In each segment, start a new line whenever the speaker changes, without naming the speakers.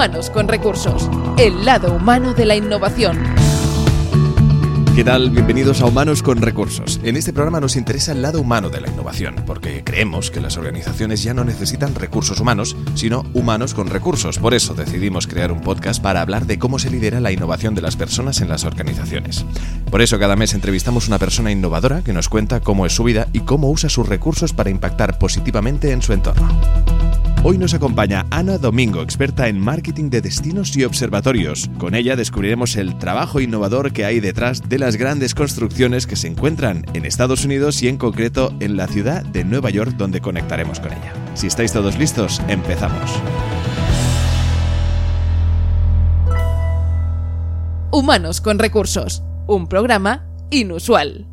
Humanos con Recursos, el lado humano de la innovación.
¿Qué tal? Bienvenidos a Humanos con Recursos. En este programa nos interesa el lado humano de la innovación, porque creemos que las organizaciones ya no necesitan recursos humanos, sino humanos con recursos. Por eso decidimos crear un podcast para hablar de cómo se lidera la innovación de las personas en las organizaciones. Por eso cada mes entrevistamos una persona innovadora que nos cuenta cómo es su vida y cómo usa sus recursos para impactar positivamente en su entorno. Hoy nos acompaña Ana Domingo, experta en marketing de destinos y observatorios. Con ella descubriremos el trabajo innovador que hay detrás de las grandes construcciones que se encuentran en Estados Unidos y en concreto en la ciudad de Nueva York donde conectaremos con ella. Si estáis todos listos, empezamos.
Humanos con Recursos, un programa inusual.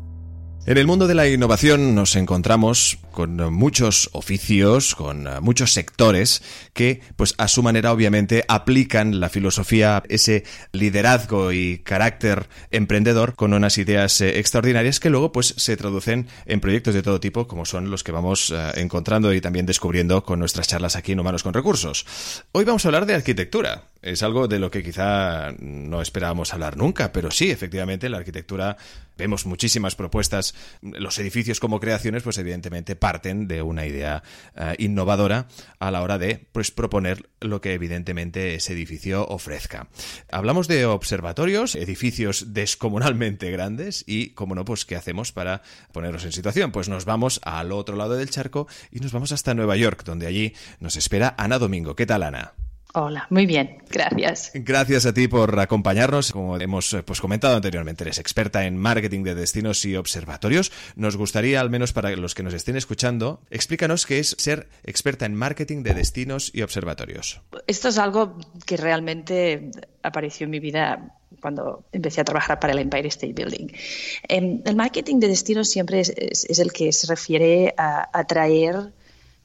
En el mundo de la innovación nos encontramos con muchos oficios, con muchos sectores que, pues a su manera, obviamente, aplican la filosofía, ese liderazgo y carácter emprendedor con unas ideas eh, extraordinarias que luego, pues, se traducen en proyectos de todo tipo, como son los que vamos eh, encontrando y también descubriendo con nuestras charlas aquí en Humanos con Recursos. Hoy vamos a hablar de arquitectura. Es algo de lo que quizá no esperábamos hablar nunca, pero sí, efectivamente, la arquitectura vemos muchísimas propuestas. Los edificios como creaciones, pues evidentemente parten de una idea eh, innovadora a la hora de pues, proponer lo que evidentemente ese edificio ofrezca. Hablamos de observatorios, edificios descomunalmente grandes y, como no, pues ¿qué hacemos para ponernos en situación? Pues nos vamos al otro lado del charco y nos vamos hasta Nueva York, donde allí nos espera Ana Domingo. ¿Qué tal, Ana?
Hola, muy bien, gracias.
Gracias a ti por acompañarnos. Como hemos eh, pues, comentado anteriormente, eres experta en marketing de destinos y observatorios. Nos gustaría, al menos para los que nos estén escuchando, explícanos qué es ser experta en marketing de destinos y observatorios.
Esto es algo que realmente apareció en mi vida cuando empecé a trabajar para el Empire State Building. Em, el marketing de destinos siempre es, el que se refiere a atraer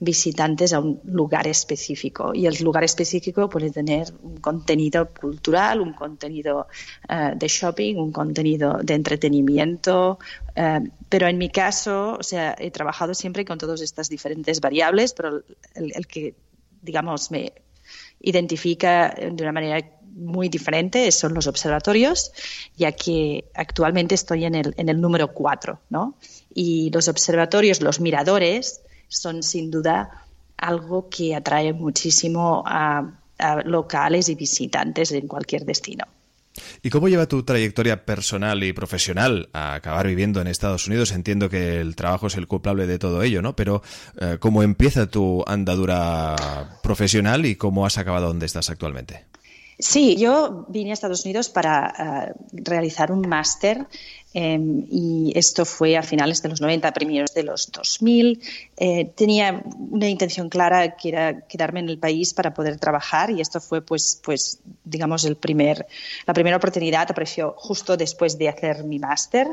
visitantes a un lugar específico. Y el lugar específico puede tener un contenido cultural, un contenido uh, de shopping, un contenido de entretenimiento. Uh, pero en mi caso, o sea, he trabajado siempre con todas estas diferentes variables, pero el, que, digamos, me identifica de una manera muy diferente son los observatorios, ya que actualmente estoy en el, en el número 4, ¿no? Y los observatorios, los miradores, son sin duda algo que atrae muchísimo a, locales y visitantes en cualquier destino.
¿Y cómo lleva tu trayectoria personal y profesional a acabar viviendo en Estados Unidos? Entiendo que el trabajo es el culpable de todo ello, ¿no? Pero eh, ¿cómo empieza tu andadura profesional y cómo has acabado donde estás actualmente?
Sí, yo vine a Estados Unidos para eh, realizar un máster em, y esto fue a finales de los 90, primeros de los 2000. Eh, tenía una intención clara que era quedarme en el país para poder trabajar y esto fue, pues, pues digamos, el primer, la primera oportunidad apareció justo después de hacer mi máster,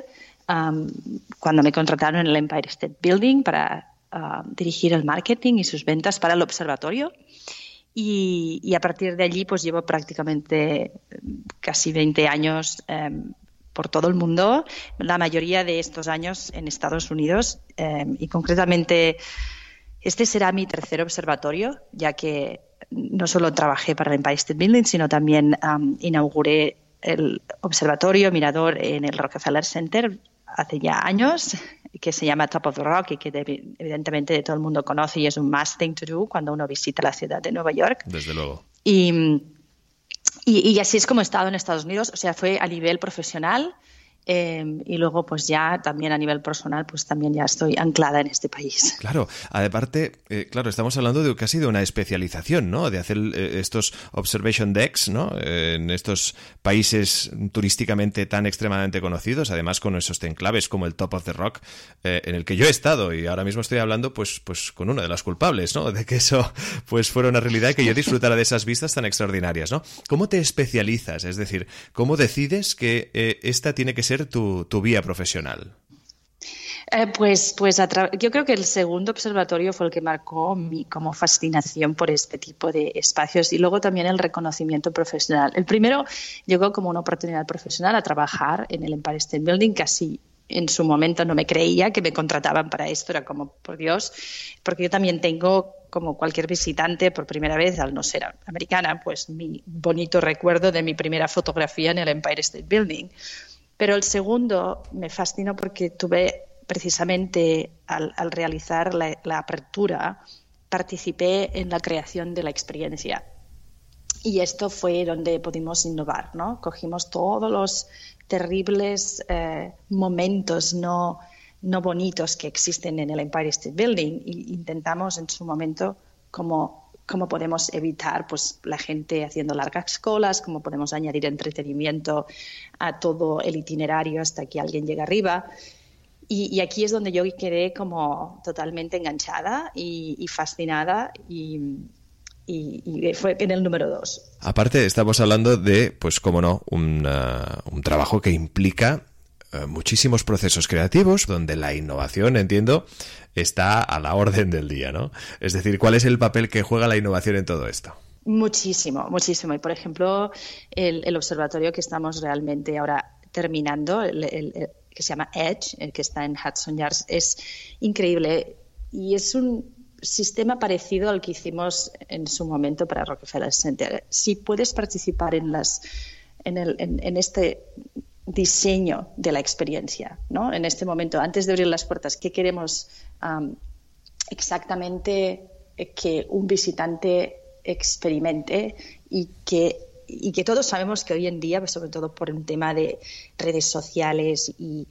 cuando me contrataron en el Empire State Building para ah, dirigir el marketing y sus ventas para el observatorio. Y, a partir de allí pues llevo prácticamente casi 20 años em, por todo el mundo, la mayoría de estos años en Estados Unidos em, y concretamente este será mi tercer observatorio, ya que no solo trabajé para el Empire State Building, sino también inauguré el observatorio mirador en el Rockefeller Center hace ya años que se llama Top of the Rock y que evidentemente todo el mundo conoce y es un must thing to do cuando uno visita la ciudad de Nueva York.
Desde luego.
Y, y, y así es como he estado en Estados Unidos, o sea, fue a nivel profesional Em, y luego, pues ya también a nivel personal, pues también ya estoy anclada en este país.
Claro, aparte, eh, claro, estamos hablando de casi de una especialización, ¿no? De hacer eh, estos observation decks, ¿no? en estos países turísticamente tan extremadamente conocidos, además con esos enclaves como el Top of the Rock, eh, en el que yo he estado y ahora mismo estoy hablando, pues, pues con una de las culpables, ¿no? De que eso, pues, fuera una realidad y que yo disfrutara de esas vistas tan extraordinarias, ¿no? ¿Cómo te especializas? Es decir, ¿cómo decides que esta tiene que ser ser tu, tu vía profesional?
Eh, pues, pues yo creo que el segundo observatorio fue el que marcó mi como fascinación por este tipo de espacios y luego también el reconocimiento profesional. El primero llegó como una oportunidad profesional a trabajar en el Empire State Building, casi en su momento no me creía que me contrataban para esto, era como, por Dios, porque yo también tengo como cualquier visitante por primera vez, al no ser americana, pues mi bonito recuerdo de mi primera fotografía en el Empire State Building. Pero el segundo me fascinó porque tuve precisamente al, realizar la, apertura, participé en la creación de la experiencia. Y esto fue donde pudimos innovar, ¿no? Cogimos todos los terribles eh, momentos no no bonitos que existen en el Empire State Building e intentamos en su momento cómo, cómo podemos evitar pues, la gente haciendo largas colas, cómo podemos añadir entretenimiento a todo el itinerario hasta que alguien llegue arriba. Y, aquí es donde yo quedé como totalmente enganchada y, fascinada y, y, fue en el número dos.
Aparte, estamos hablando de, pues, cómo no, un, un trabajo que implica muchísimos procesos creativos donde la innovación, entiendo, está a la orden del día, ¿no? Es decir, ¿cuál es el papel que juega la innovación en todo esto?
Muchísimo, muchísimo. Y por ejemplo, el, observatorio que estamos realmente ahora terminando, el, que se llama Edge, el que está en Hudson Yards, es increíble y es un sistema parecido al que hicimos en su momento para Rockefeller Center. Si puedes participar en las en, el, en este diseño de la experiencia, ¿no? En este momento, antes de abrir las puertas, ¿qué queremos exactamente que un visitante experimente y que, todos sabemos que hoy en día, pues, sobre todo por un tema de redes sociales y,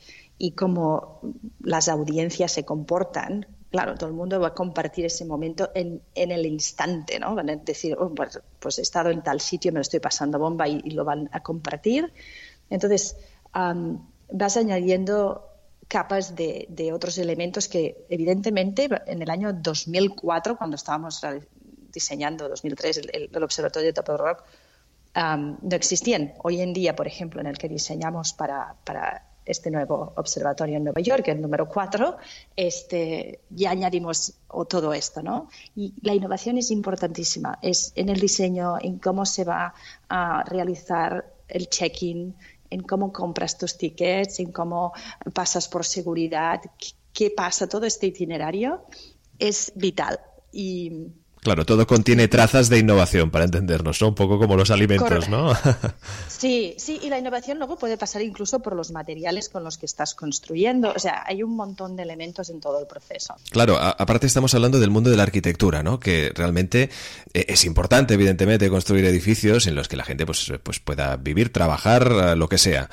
cómo las audiencias se comportan, claro, todo el mundo va a compartir ese momento en, en el instante, ¿no? Van a decir, oh, pues, pues, he estado en tal sitio, me lo estoy pasando bomba y, y lo van a compartir. Entonces, vas añadiendo capas de, otros elementos que, evidentemente, en el año 2004, cuando estábamos diseñando, 2003, el, el observatorio de Top Rock, no existían. Hoy en día, por ejemplo, en el que diseñamos para, este nuevo observatorio en Nueva York, el número 4, este, ya añadimos todo esto, ¿no? Y la innovación es importantísima, es en el diseño, en cómo se va a realizar el check-in, en cómo compras tus tickets, en cómo pasas por seguridad, qué pasa, todo este itinerario es vital. Y
Claro, todo contiene trazas de innovación, para entendernos, ¿no? Un poco como los alimentos, ¿no?
sí, sí, y la innovación luego puede pasar incluso por los materiales con los que estás construyendo. O sea, hay un montón de elementos en todo el proceso.
Claro, aparte estamos hablando del mundo de la arquitectura, ¿no? Que realmente eh, es importante, evidentemente, construir edificios en los que la gente pues, pues pueda vivir, trabajar, lo que sea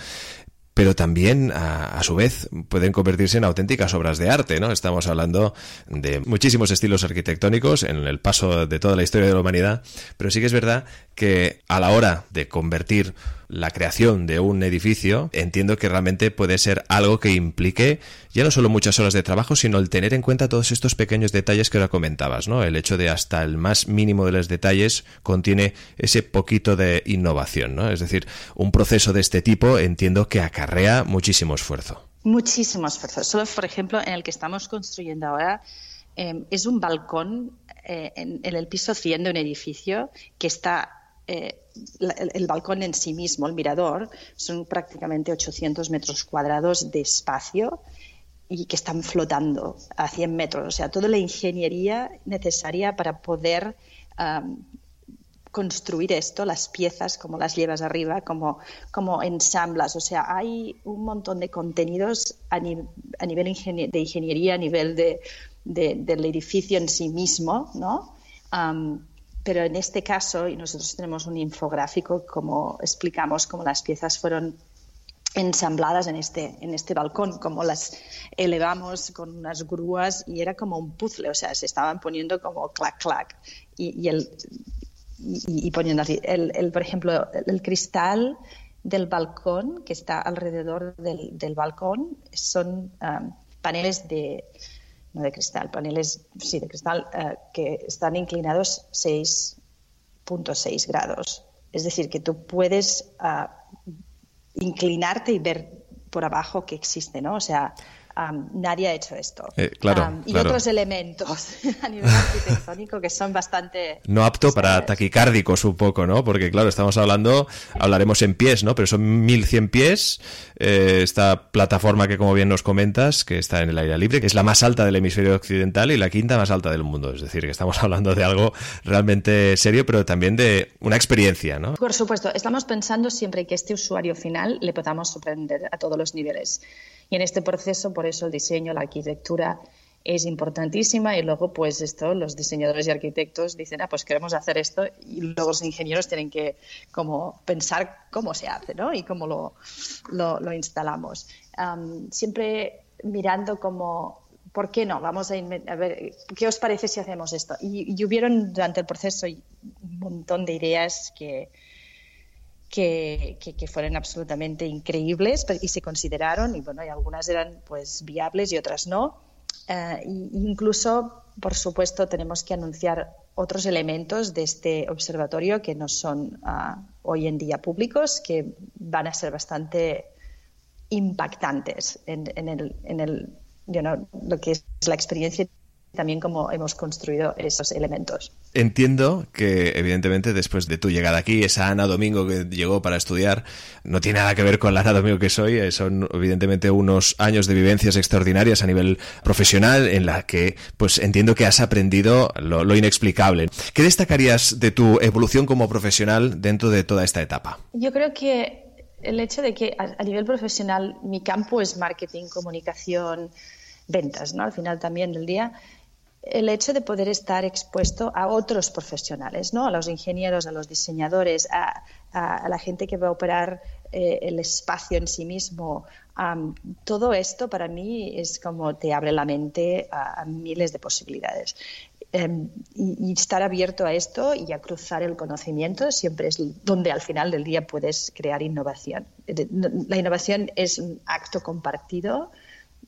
pero también a, su vez pueden convertirse en auténticas obras de arte, ¿no? Estamos hablando de muchísimos estilos arquitectónicos en el paso de toda la historia de la humanidad, pero sí que es verdad que a la hora de convertir la creación de un edificio, entiendo que realmente puede ser algo que implique ya no solo muchas horas de trabajo, sino el tener en cuenta todos estos pequeños detalles que ahora comentabas, ¿no? El hecho de hasta el más mínimo de los detalles contiene ese poquito de innovación, ¿no? Es decir, un proceso de este tipo entiendo que acarrea muchísimo esfuerzo.
Muchísimo esfuerzo. Solo, por ejemplo, en el que estamos construyendo ahora, eh, es un balcón eh, en, en, el piso 100 de un edificio que está eh, el, balcón en sí mismo, el mirador, son prácticamente 800 metros cuadrados de espacio y que están flotando a 100 metros. O sea, toda la ingeniería necesaria para poder construir esto, las piezas, como las llevas arriba, como, como ensamblas. O sea, hay un montón de contenidos a, nivel de ingeniería, a nivel de, del edificio en sí mismo, ¿no? Pero en este caso, y nosotros tenemos un infográfico como explicamos cómo las piezas fueron ensambladas en este, en este balcón, como las elevamos con unas grúas y era como un puzzle, o sea, se estaban poniendo como clac, clac. Y, el, y, poniendo así, el, por ejemplo, el cristal del balcón que está alrededor del, del balcón son um, paneles de de cristal, paneles, sí, de cristal, eh, que están inclinados 6.6 grados. Es decir, que tú puedes ah, inclinarte y ver por abajo que existe, ¿no? O sea, nadie ha hecho esto.
Eh, claro,
y otros elementos a nivel arquitectónico que son bastante...
No apto para taquicárdicos un poco, ¿no? Porque claro, estamos hablando, hablaremos en pies, ¿no? Pero son 1100 pies, eh, esta plataforma que como bien nos comentas, que está en el aire libre, que es la más alta del hemisferio occidental y la quinta más alta del mundo. Es decir, que estamos hablando de algo realmente serio, pero también de una experiencia, ¿no?
Por supuesto, estamos pensando siempre que este usuario final le podamos sorprender a todos los niveles. Y en este proceso, por eso el diseño, la arquitectura es importantísima y luego pues esto los diseñadores y arquitectos dicen ah pues queremos hacer esto y luego los ingenieros tienen que como pensar cómo se hace ¿no? y cómo lo, lo, instalamos siempre mirando como ¿por qué no? Vamos a, a, ver, ¿qué os parece si hacemos esto? Y, y, hubieron durante el proceso un montón de ideas que, que, que, fueron absolutamente increíbles y se consideraron, y bueno, y algunas eran pues viables y otras no. Eh, incluso, por supuesto, tenemos que anunciar otros elementos de este observatorio que no son ah, hoy en día públicos, que van a ser bastante impactantes en, en el, en el lo que es la experiencia también cómo hemos construido esos elementos.
Entiendo que, evidentemente, después de tu llegada aquí, esa Ana Domingo que llegó para estudiar, no tiene nada que ver con la Ana Domingo que soy. Eh, son, evidentemente, unos años de vivencias extraordinarias a nivel profesional en la que, pues, entiendo que has aprendido lo, inexplicable. ¿Qué destacarías de tu evolución como profesional dentro de toda esta etapa?
Yo creo que el hecho de que a, nivel profesional mi campo es marketing, comunicación, ventas, ¿no? Al final también del día el hecho de poder estar expuesto a otros profesionales, ¿no? a los ingenieros, a los diseñadores, a, la gente que va a operar eh, el espacio en sí mismo. todo esto para mí es como te abre la mente a, miles de posibilidades. Em, y, estar abierto a esto y a cruzar el conocimiento siempre es donde al final del día puedes crear innovación. La innovación es un acto compartido,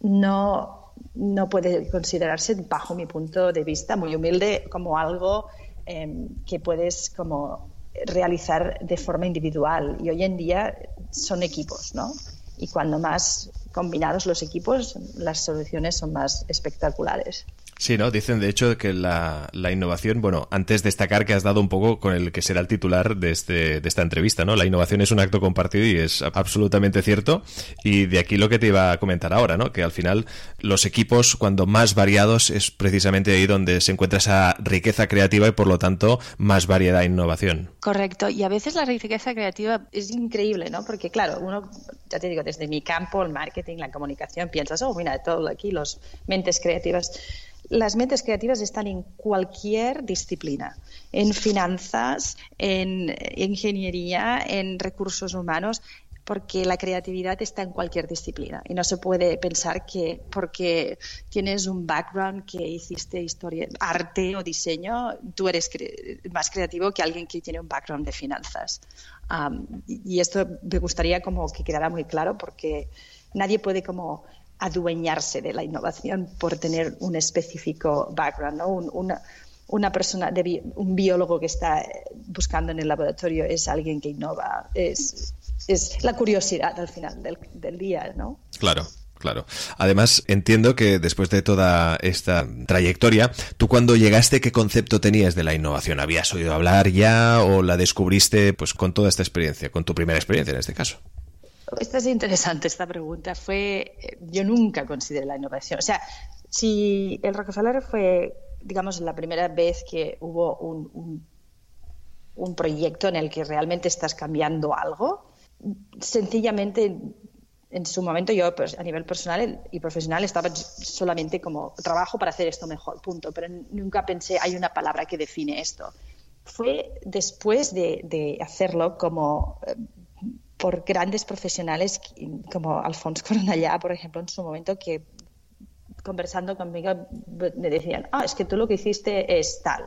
no no puede considerarse, bajo mi punto de vista, muy humilde, como algo em, que puedes como realizar de forma individual. Y hoy en día son equipos, ¿no? Y cuando más combinados los equipos, las soluciones son más espectaculares.
Sí, ¿no? Dicen, de hecho, que la, la, innovación, bueno, antes destacar que has dado un poco con el que será el titular de, este, de esta entrevista, ¿no? La innovación es un acto compartido y es absolutamente cierto. Y de aquí lo que te iba a comentar ahora, ¿no? Que al final los equipos, cuando más variados, es precisamente ahí donde se encuentra esa riqueza creativa y, por lo tanto, más variedad e innovación.
Correcto. Y a veces la riqueza creativa es increíble, ¿no? Porque, claro, uno, ya te digo, desde mi campo, el marketing, la comunicación, piensas, oh, mira, todo aquí, los mentes creativas las mentes creativas están en cualquier disciplina, en finanzas, en ingeniería, en recursos humanos, porque la creatividad está en cualquier disciplina y no se puede pensar que porque tienes un background que hiciste historia, arte o diseño, tú eres más creativo que alguien que tiene un background de finanzas. y esto me gustaría como que quedara muy claro porque nadie puede como adueñarse de la innovación por tener un específico background, ¿no? una, una, persona, de, un biólogo que está buscando en el laboratorio es alguien que innova, es, es la curiosidad al final del, del día, ¿no?
Claro. Claro. Además, entiendo que después de toda esta trayectoria, tú cuando llegaste, ¿qué concepto tenías de la innovación? ¿Habías oído hablar ya o la descubriste pues con toda esta experiencia, con tu primera experiencia en este caso?
Esta es interesante, esta pregunta. Fue, yo nunca consideré la innovación. O sea, si el Rockefeller fue, digamos, la primera vez que hubo un, un, proyecto en el que realmente estás cambiando algo, sencillamente en su momento yo pues, a nivel personal y profesional estaba solamente como trabajo para hacer esto mejor, punto. Pero nunca pensé, hay una palabra que define esto. Fue después de, de hacerlo como eh, por grandes profesionales como Alfonso Coronallá, por ejemplo, en su momento, que conversando conmigo me decían, ah, es que tú lo que hiciste es tal.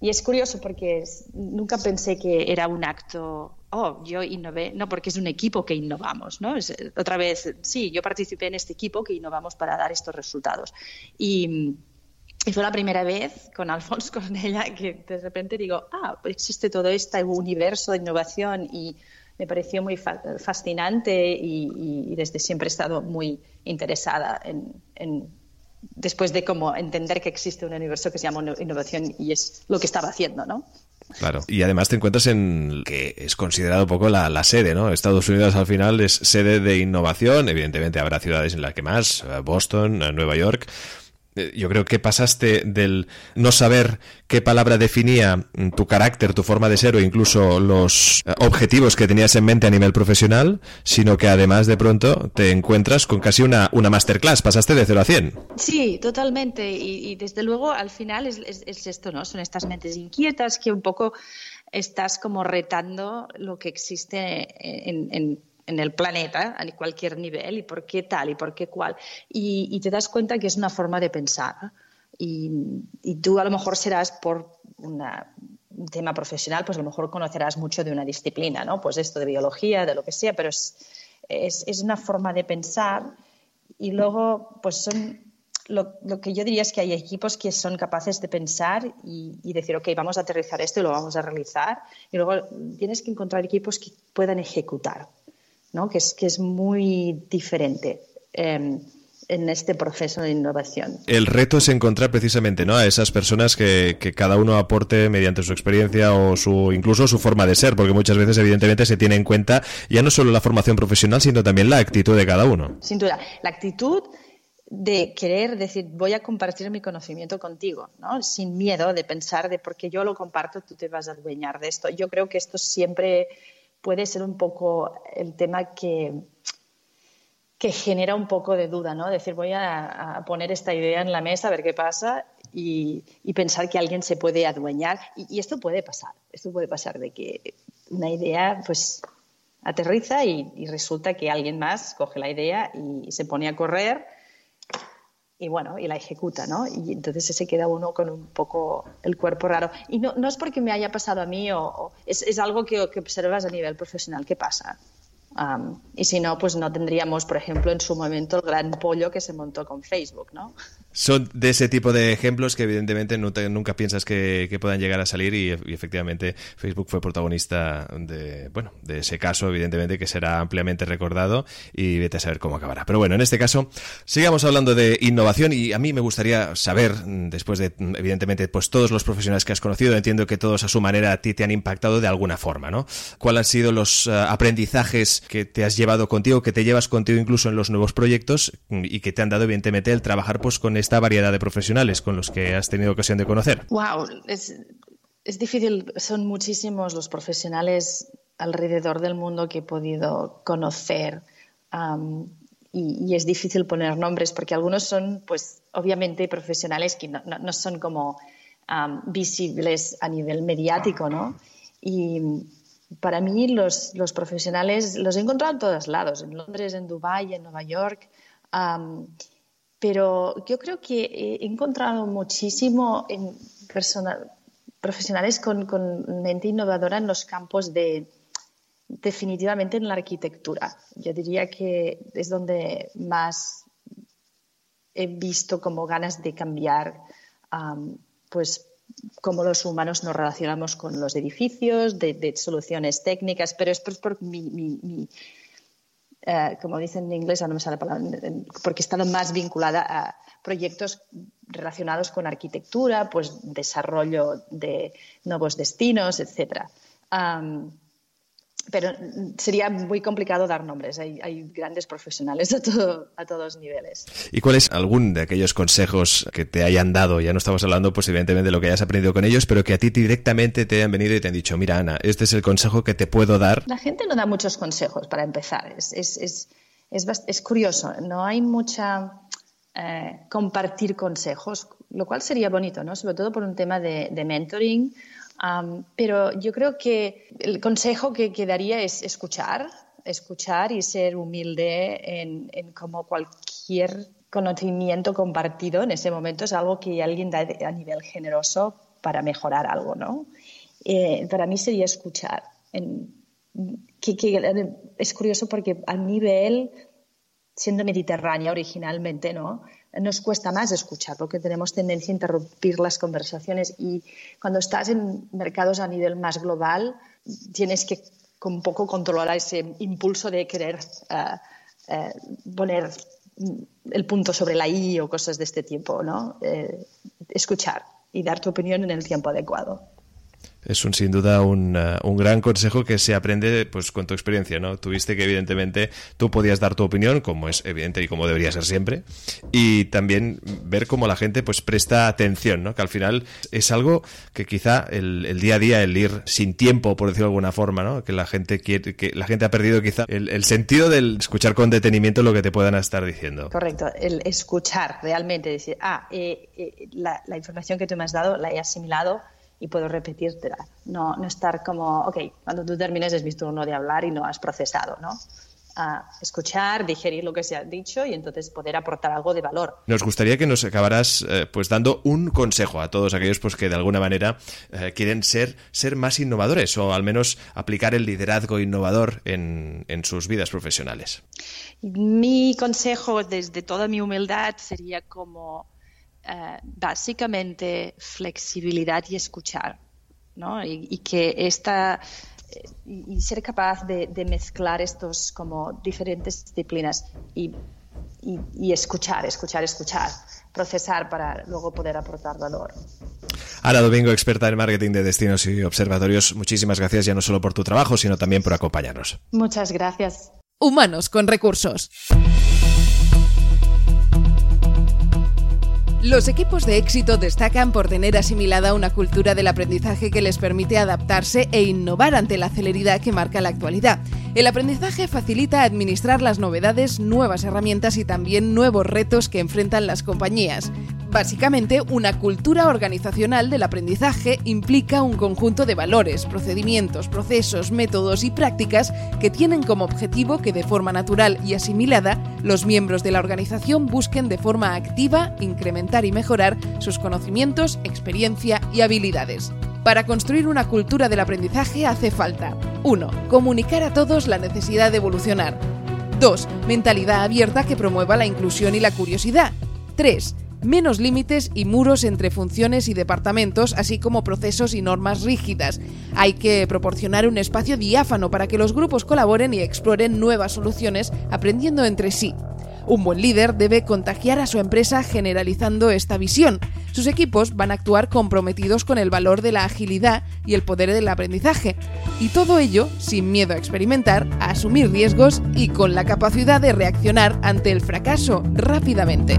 Y es curioso porque nunca pensé que era un acto, oh, yo innové, no, porque es un equipo que innovamos, ¿no? Es, otra vez, sí, yo participé en este equipo que innovamos para dar estos resultados. Y, y fue la primera vez con Alfonso Cornella que de repente digo, ah, existe todo este universo de innovación y me pareció muy fascinante y, desde siempre he estado muy interesada en, después de como entender que existe un universo que se llama innovación y es lo que estaba haciendo, ¿no?
Claro. Y además te encuentras en que es considerado un poco la, la, sede, ¿no? Estados Unidos al final es sede de innovación. Evidentemente habrá ciudades en las que más, eh, Boston, eh, Nueva York. Eh, yo creo que pasaste del no saber qué palabra definía tu carácter, tu forma de ser o incluso los eh, objetivos que tenías en mente a nivel profesional, sino que además de pronto te encuentras con casi una, una masterclass, pasaste de 0 a 100.
Sí, totalmente. Y, desde luego al final es, esto, ¿no? Son estas mentes inquietas que un poco estás como retando lo que existe en el planeta a cualquier nivel y por qué tal y por qué cual. Y, te das cuenta que es una forma de pensar. Y, tú a lo mejor serás por un tema profesional, pues a lo mejor conocerás mucho de una disciplina, ¿no? Pues esto de biología, de lo que sea, pero es, es, una forma de pensar. Y luego, pues son lo, que yo diría es que hay equipos que son capaces de pensar y, y, decir, ok, vamos a aterrizar esto y lo vamos a realizar. Y luego tienes que encontrar equipos que puedan ejecutar que, es, que es muy diferente. Em, en este proceso de innovación.
El reto es encontrar precisamente ¿no? a esas personas que, cada uno aporte mediante su experiencia o su incluso su forma de ser, porque muchas veces evidentemente se tiene en cuenta ya no solo la formación profesional, sino también la actitud de cada uno.
Sin duda, la actitud de querer decir voy a compartir mi conocimiento contigo, ¿no? sin miedo de pensar de porque yo lo comparto tú te vas a adueñar de esto. Yo creo que esto siempre puede ser un poco el tema que, que genera un poco de duda, ¿no? Decir, voy a, poner esta idea en la mesa a ver qué pasa y, pensar que alguien se puede adueñar. Y, esto puede pasar, esto puede pasar de que una idea, pues, aterriza y, y resulta que alguien más coge la idea y se pone a correr y bueno, y la ejecuta, ¿no? Y entonces se queda uno con un poco el cuerpo raro. Y no, no es porque me haya pasado a mí o, es, es, algo que, que, observas a nivel profesional ¿Qué pasa y si no, pues no tendríamos, por ejemplo, en su momento el gran pollo que se montó con Facebook, ¿no?
Son de ese tipo de ejemplos que evidentemente nunca, piensas que, puedan llegar a salir y, efectivamente Facebook fue protagonista de, bueno, de ese caso, evidentemente que será ampliamente recordado y vete a saber cómo acabará. Pero bueno, en este caso sigamos hablando de innovación y a mí me gustaría saber, después de, evidentemente, pues todos los profesionales que has conocido, entiendo que todos a su manera a ti te han impactado de alguna forma, ¿no? ¿Cuáles han sido los eh, aprendizajes que te has llevado contigo, que te llevas contigo incluso en los nuevos proyectos y que te han dado evidentemente el trabajar pues con esta variedad de profesionales con los que has tenido ocasión de conocer?
Wow, es, es difícil, son muchísimos los profesionales alrededor del mundo que he podido conocer. y, es difícil poner nombres porque algunos son, pues, obviamente profesionales que no, no, son como visibles a nivel mediático, ¿no? Y, para mí los, profesionales los he encontrado en todos lados, en Londres, en Dubái, en Nueva York, pero yo creo que he encontrado muchísimo profesionales con, mente innovadora en los campos de, definitivamente en la arquitectura. Yo diría que es donde más he visto como ganas de cambiar, pues cómo los humanos nos relacionamos con los edificios, de, soluciones técnicas, pero es por, mi, eh, como dicen en inglés, no me porque estado más vinculada a proyectos relacionados con arquitectura, pues desarrollo de nuevos destinos, etcétera pero sería muy complicado dar nombres. Hay, grandes profesionales a, todo, a todos niveles.
¿Y cuál es algún de aquellos consejos que te hayan dado? Ya no estamos hablando, pues evidentemente, de lo que hayas aprendido con ellos, pero que a ti directamente te hayan venido y te han dicho, mira, Ana, este es el consejo que te puedo dar.
La gente no da muchos consejos para empezar. Es, es, es, es curioso. No hay mucha eh, compartir consejos, lo cual sería bonito, ¿no? Sobre todo por un tema de, de mentoring pero yo creo que el consejo que, quedaría es escuchar, escuchar y ser humilde en, en como cualquier conocimiento compartido en ese momento es algo que alguien da a nivel generoso para mejorar algo, ¿no? Eh, para mí sería escuchar. que, es curioso porque a nivel, siendo mediterránea originalmente, ¿no? Nos cuesta más escuchar, porque tenemos tendencia a interrumpir las conversaciones y cuando estás en mercados a nivel más global tienes que un poco controlar ese impulso de querer poner el punto sobre la I o cosas de este tipo, ¿no? escuchar y dar tu opinión en el tiempo adecuado
es un sin duda un, eh, un, gran consejo que se aprende pues con tu experiencia, ¿no? Tuviste que evidentemente tú podías dar tu opinión, como es evidente y como debería ser siempre, y también ver cómo la gente pues presta atención, ¿no? Que al final es algo que quizá el, el día a día, el ir sin tiempo, por decirlo de alguna forma, ¿no? Que la gente quiere, que la gente ha perdido quizá el, el sentido del escuchar con detenimiento lo que te puedan estar diciendo.
Correcto, el escuchar realmente, decir, ah, eh, eh, la, la información que tú me has dado la he asimilado y puedo repetírtela. No, no estar como, ok, cuando tú termines es mi turno de hablar y no has procesado, ¿no? escuchar, digerir lo que se ha dicho y entonces poder aportar algo de valor.
Nos gustaría que nos acabaras eh, pues dando un consejo a todos aquellos pues que de alguna manera eh, quieren ser, ser más innovadores o al menos aplicar el liderazgo innovador en, en sus vidas profesionales.
Mi consejo desde toda mi humildad sería como eh, básicamente flexibilidad y escuchar, ¿no? Y, que esta eh, y ser capaz de, mezclar estos como diferentes disciplinas y, y, escuchar, escuchar, escuchar, procesar para luego poder aportar valor.
Ana Domingo, experta en marketing de destinos y observatorios, muchísimas gracias ya no solo por tu trabajo, sino también por acompañarnos.
Muchas gracias.
Humanos con recursos. Los equipos de éxito destacan por tener asimilada una cultura del aprendizaje que les permite adaptarse e innovar ante la celeridad que marca la actualidad. El aprendizaje facilita administrar las novedades, nuevas herramientas y también nuevos retos que enfrentan las compañías. Básicamente, una cultura organizacional del aprendizaje implica un conjunto de valores, procedimientos, procesos, métodos y prácticas que tienen como objetivo que de forma natural y asimilada los miembros de la organización busquen de forma activa incrementar y mejorar sus conocimientos, experiencia y habilidades. Para construir una cultura del aprendizaje hace falta 1. Comunicar a todos la necesidad de evolucionar. 2. Mentalidad abierta que promueva la inclusión y la curiosidad. 3 menos límites y muros entre funciones y departamentos, así como procesos y normas rígidas. Hay que proporcionar un espacio diáfano para que los grupos colaboren y exploren nuevas soluciones, aprendiendo entre sí. Un buen líder debe contagiar a su empresa generalizando esta visión. Sus equipos van a actuar comprometidos con el valor de la agilidad y el poder del aprendizaje. Y todo ello sin miedo a experimentar, a asumir riesgos y con la capacidad de reaccionar ante el fracaso rápidamente.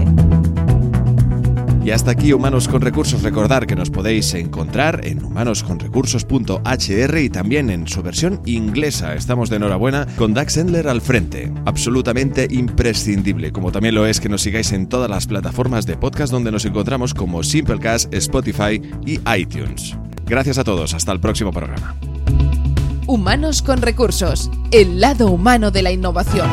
Y hasta aquí Humanos con Recursos. Recordar que nos podéis encontrar en humanosconrecursos.hr y también en su versión inglesa. Estamos de enhorabuena con Dax Endler al frente. Absolutamente imprescindible, como también lo es que nos sigáis en todas las plataformas de podcast donde nos encontramos como Simplecast, Spotify y iTunes. Gracias a todos. Hasta el próximo programa.
Humanos con Recursos. El lado humano de la innovación.